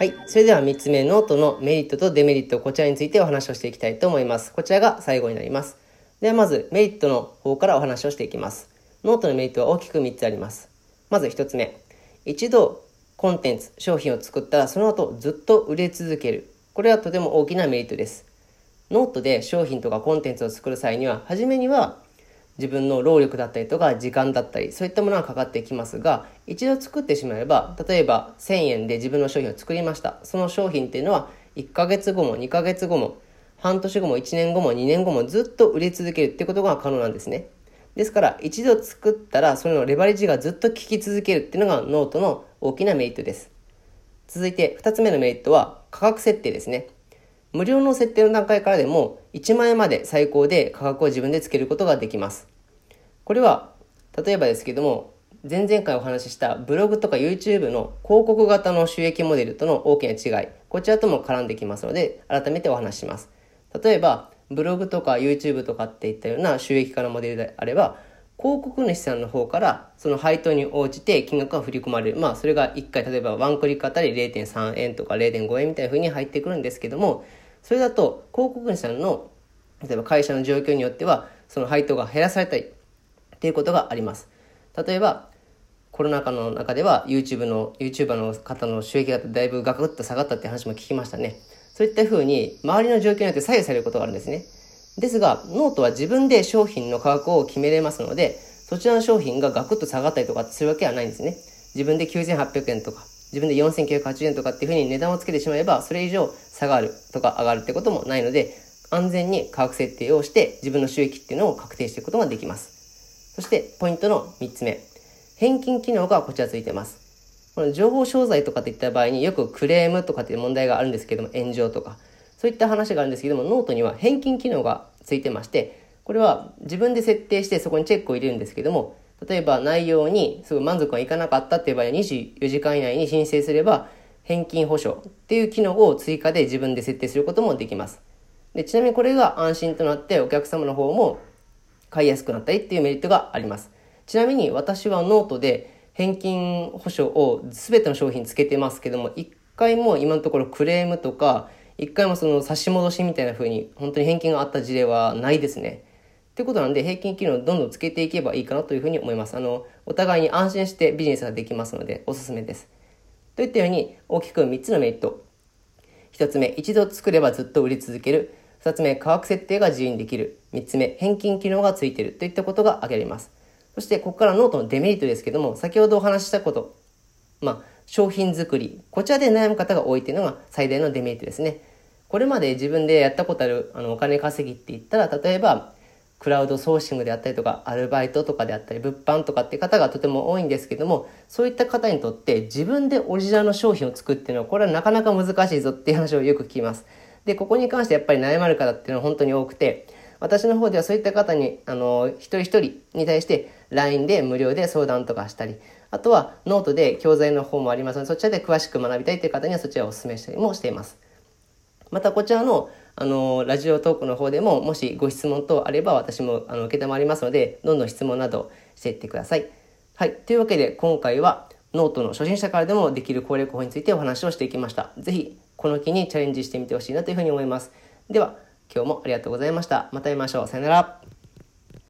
はい。それでは3つ目、ノートのメリットとデメリット、こちらについてお話をしていきたいと思います。こちらが最後になります。ではまず、メリットの方からお話をしていきます。ノートのメリットは大きく3つあります。まず1つ目。一度、コンテンツ、商品を作ったら、その後ずっと売れ続ける。これはとても大きなメリットです。ノートで商品とかコンテンツを作る際には、初めには自分の労力だったりとか時間だったりそういったものがかかってきますが一度作ってしまえば例えば1000円で自分の商品を作りました。その商品っていうのは1ヶ月後も2ヶ月後も半年後も1年後も2年後もずっと売れ続けるってことが可能なんですね。ですから一度作ったらそれのレバレッジがずっと効き続けるっていうのがノートの大きなメリットです。続いて2つ目のメリットは価格設定ですね。無料の設定の段階からでも1万円まで最高で価格を自分でつけることができます。これは、例えばですけども、前々回お話ししたブログとか YouTube の広告型の収益モデルとの大きな違い、こちらとも絡んできますので、改めてお話しします。例えば、ブログとか YouTube とかっていったような収益化のモデルであれば、広告主さんの方からその配当に応じて金額が振り込まれる。まあそれが1回例えばワンクリックあたり0.3円とか0.5円みたいな風に入ってくるんですけども、それだと広告主さんの例えば会社の状況によってはその配当が減らされたりっていうことがあります。例えばコロナ禍の中では YouTube の YouTuber の方の収益がだいぶガクッと下がったって話も聞きましたね。そういったふうに周りの状況によって左右されることがあるんですね。ですがノートは自分で商品の価格を決めれますのでそちらの商品がガクッと下がったりとかするわけはないんですね。自分で9800円とか自分で4980円とかっていうふうに値段をつけてしまえばそれ以上下がるとか上がるってこともないので安全に価格設定をして自分の収益っていうのを確定していくことができます。そしてポイントの3つ目。返金機能がこちらついてます。この情報商材とかっていった場合によくクレームとかっていう問題があるんですけども炎上とかそういった話があるんですけどもノートには返金機能がついてましてこれは自分で設定してそこにチェックを入れるんですけども例えば内容にすぐ満足がいかなかったっていう場合は24時間以内に申請すれば返金保証っていう機能を追加で自分で設定することもできます。でちなみにこれが安心となってお客様の方も買いやすくなったりっていうメリットがあります。ちなみに私はノートで返金保証を全ての商品つけてますけども、一回も今のところクレームとか、一回もその差し戻しみたいな風に本当に返金があった事例はないですね。ってことなんで返金機能をどんどんつけていけばいいかなというふうに思います。あの、お互いに安心してビジネスができますのでおすすめです。といったように大きく3つのメリット。1つ目、一度作ればずっと売り続ける。2つ目、価格設定が自由にできる。3つ目、返金機能がついているといったことが挙げられます。そして、ここからノートのデメリットですけども、先ほどお話ししたこと、まあ、商品作り、こちらで悩む方が多いというのが最大のデメリットですね。これまで自分でやったことあるあのお金稼ぎって言ったら、例えば、クラウドソーシングであったりとか、アルバイトとかであったり、物販とかって方がとても多いんですけども、そういった方にとって自分でオリジナルの商品を作っていうのは、これはなかなか難しいぞっていう話をよく聞きます。で、ここに関してやっぱり悩まれる方っていうのは本当に多くて、私の方ではそういった方に、あの、一人一人に対して LINE で無料で相談とかしたり、あとはノートで教材の方もありますので、そちらで詳しく学びたいという方にはそちらをお勧めしたりもしています。またこちらのあの、 Radiotalk の方でも、もしご質問等あれば、私も、あの、受けたまりますので、どんどん質問などしていってください。はい。というわけで、今回は、ノートの初心者からでもできる攻略法についてお話をしていきました。ぜひ、この機にチャレンジしてみてほしいなというふうに思います。では、今日もありがとうございました。また会いましょう。さよなら。